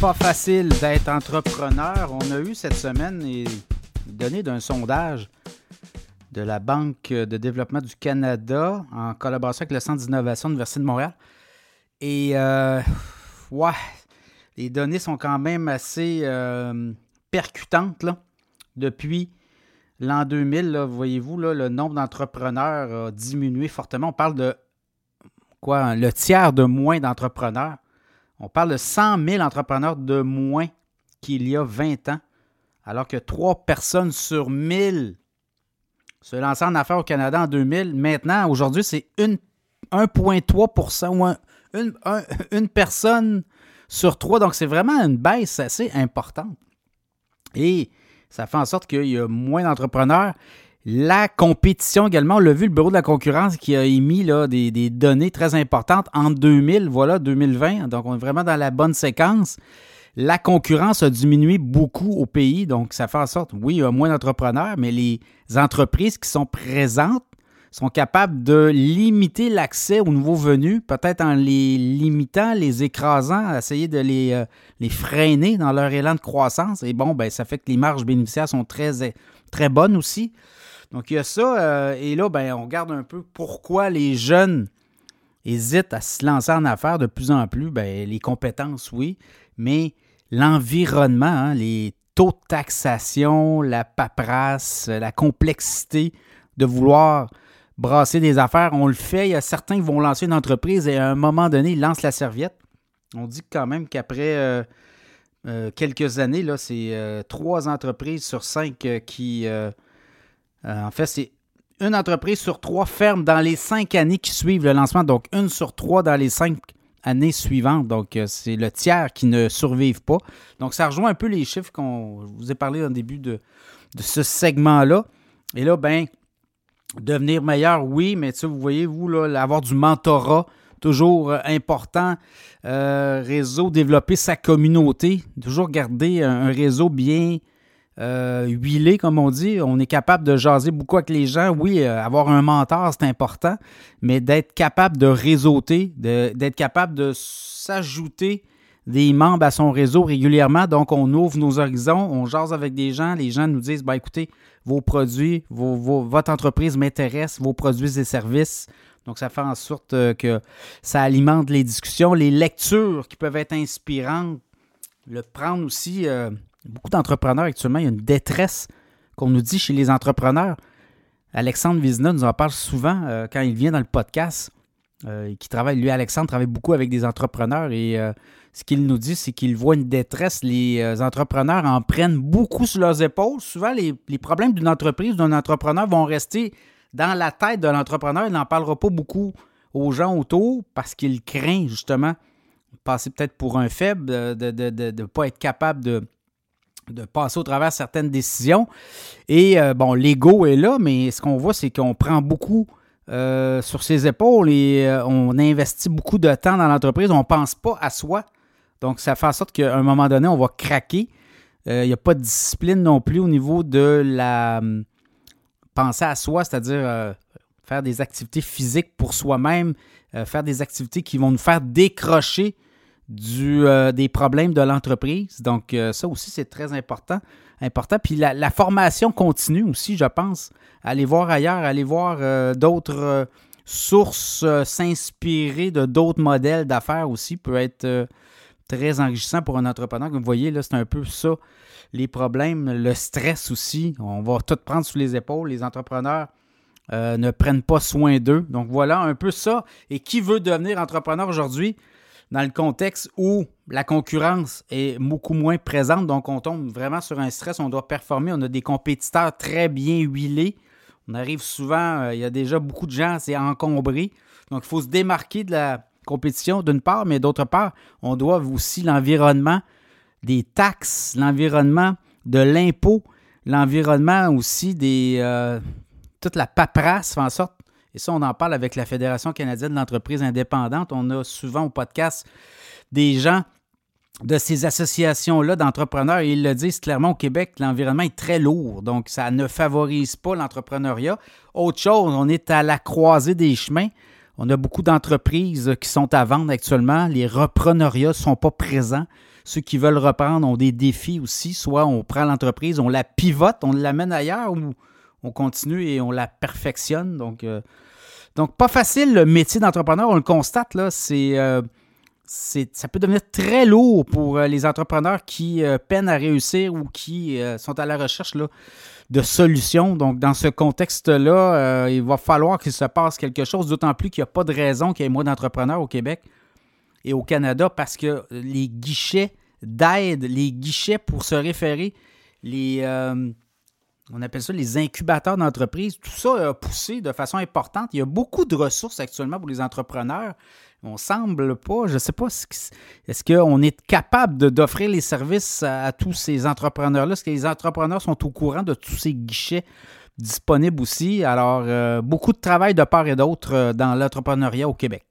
pas facile d'être entrepreneur. On a eu cette semaine les données d'un sondage de la Banque de développement du Canada en collaboration avec le Centre d'innovation de l'Université de Montréal. Et euh, ouais, les données sont quand même assez euh, percutantes depuis l'an 2000. Voyez-vous, le nombre d'entrepreneurs a diminué fortement. On parle de quoi, le tiers de moins d'entrepreneurs on parle de 100 000 entrepreneurs de moins qu'il y a 20 ans, alors que 3 personnes sur 1000 se lançaient en affaires au Canada en 2000. Maintenant, aujourd'hui, c'est 1,3% ou une, personne sur 3. Donc, c'est vraiment une baisse assez importante. Et ça fait en sorte qu'il y a moins d'entrepreneurs. La compétition également, on l'a vu, le Bureau de la concurrence qui a émis là, des, données très importantes en 2000, voilà, 2020. Donc, on est vraiment dans la bonne séquence. La concurrence a diminué beaucoup au pays, donc ça fait en sorte, oui, il y a moins d'entrepreneurs, mais les entreprises qui sont présentes sont capables de limiter l'accès aux nouveaux venus, peut-être en les limitant, les écrasant, essayer de les, euh, les, freiner dans leur élan de croissance. Et bon, ben, ça fait que les marges bénéficiaires sont très, très bonnes aussi. Donc, il y a ça. Euh, et là, ben, on regarde un peu pourquoi les jeunes hésitent à se lancer en affaires de plus en plus. Ben, les compétences, oui, mais l'environnement, hein, les taux de taxation, la paperasse, la complexité de vouloir brasser des affaires. On le fait. Il y a certains qui vont lancer une entreprise et à un moment donné, ils lancent la serviette. On dit quand même qu'après euh, euh, quelques années, là, c'est trois entreprises sur cinq qui euh, en fait, c'est une entreprise sur trois ferme dans les cinq années qui suivent le lancement, donc une sur trois dans les cinq années suivantes. Donc, euh, c'est le tiers qui ne survivent pas. Donc, ça rejoint un peu les chiffres qu'on vous ai parlé au début de, ce segment-là. Et là, ben, devenir meilleur, oui, mais tu vous voyez, vous, avoir du mentorat, toujours euh, important. réseau, développer sa communauté, toujours garder un réseau bien euh, huilé, comme on dit. On est capable de jaser beaucoup avec les gens. Oui, euh, avoir un mentor, c'est important, mais d'être capable de réseauter, d'être capable de s'ajouter des membres à son réseau régulièrement. Donc, on ouvre nos horizons, on jase avec des gens. Les gens nous disent, ben, écoutez, vos produits, votre entreprise m'intéresse, vos produits et services. Donc, ça fait en sorte euh, que ça alimente les discussions, les lectures qui peuvent être inspirantes. Le prendre aussi, beaucoup d'entrepreneurs actuellement, il y a une détresse qu'on nous dit chez les entrepreneurs. Alexandre Vizina nous en parle souvent euh, quand il vient dans le podcast. Euh, travaille, lui, Alexandre, travaille beaucoup avec des entrepreneurs et euh, ce qu'il nous dit, c'est qu'il voit une détresse. Les entrepreneurs en prennent beaucoup sur leurs épaules. Souvent, les, les problèmes d'une entreprise, d'un entrepreneur vont rester dans la tête de l'entrepreneur. Il n'en parlera pas beaucoup aux gens autour parce qu'il craint justement passer peut-être pour un faible, de ne pas être capable de, de passer au travers certaines décisions. Et euh, bon, l'ego est là, mais ce qu'on voit, c'est qu'on prend beaucoup euh, sur ses épaules et euh, on investit beaucoup de temps dans l'entreprise. On ne pense pas à soi. Donc, ça fait en sorte qu'à un moment donné, on va craquer. Il n'y a pas de discipline non plus au niveau de la hum, penser à soi, c'est-à-dire faire des activités physiques pour soi-même, faire des activités qui vont nous faire décrocher du, des problèmes de l'entreprise. Donc, ça aussi, c'est très important. important. Puis la, formation continue aussi, je pense. Aller voir ailleurs, aller voir d'autres sources, s'inspirer de d'autres modèles d'affaires aussi peut être très enrichissant pour un entrepreneur. Comme vous voyez, là, c'est un peu ça, les problèmes, le stress aussi. On va tout prendre sous les épaules. Les entrepreneurs euh, ne prennent pas soin d'eux. Donc voilà un peu ça. Et qui veut devenir entrepreneur aujourd'hui? Dans le contexte où la concurrence est beaucoup moins présente. Donc on tombe vraiment sur un stress, on doit performer. On a des compétiteurs très bien huilés. On arrive souvent, euh, il y a déjà beaucoup de gens, c'est encombré. Donc il faut se démarquer de la, compétition d'une part, mais d'autre part, on doit aussi l'environnement des taxes, l'environnement de l'impôt, l'environnement aussi des euh, toute la paperasse fait en sorte, et ça on en parle avec la Fédération canadienne de l'entreprise indépendante, on a souvent au podcast des gens de ces associations-là d'entrepreneurs ils le disent clairement au Québec, l'environnement est très lourd, donc ça ne favorise pas l'entrepreneuriat. Autre chose, on est à la croisée des chemins. On a beaucoup d'entreprises qui sont à vendre actuellement. Les repreneuriats ne sont pas présents. Ceux qui veulent reprendre ont des défis aussi. Soit on prend l'entreprise, on la pivote, on l'amène ailleurs ou on continue et on la perfectionne. Donc, euh, donc pas facile le métier d'entrepreneur. On le constate, là, c'est, euh, ça peut devenir très lourd pour euh, les entrepreneurs qui peinent à réussir ou qui sont à la recherche de solutions. Donc, dans ce contexte-là, il va falloir qu'il se passe quelque chose, d'autant plus qu'il n'y a pas de raison qu'il y ait moins d'entrepreneurs au Québec et au Canada parce que les guichets d'aide, les guichets pour se référer, les, on appelle ça les incubateurs d'entreprise, tout ça a poussé de façon importante. Il y a beaucoup de ressources actuellement pour les entrepreneurs. On semble pas, je ne sais pas, est-ce qu'on est capable d'offrir les services à, tous ces entrepreneurs-là? Est-ce que les entrepreneurs sont au courant de tous ces guichets disponibles aussi? Alors, euh, beaucoup de travail de part et d'autre euh, dans l'entrepreneuriat au Québec.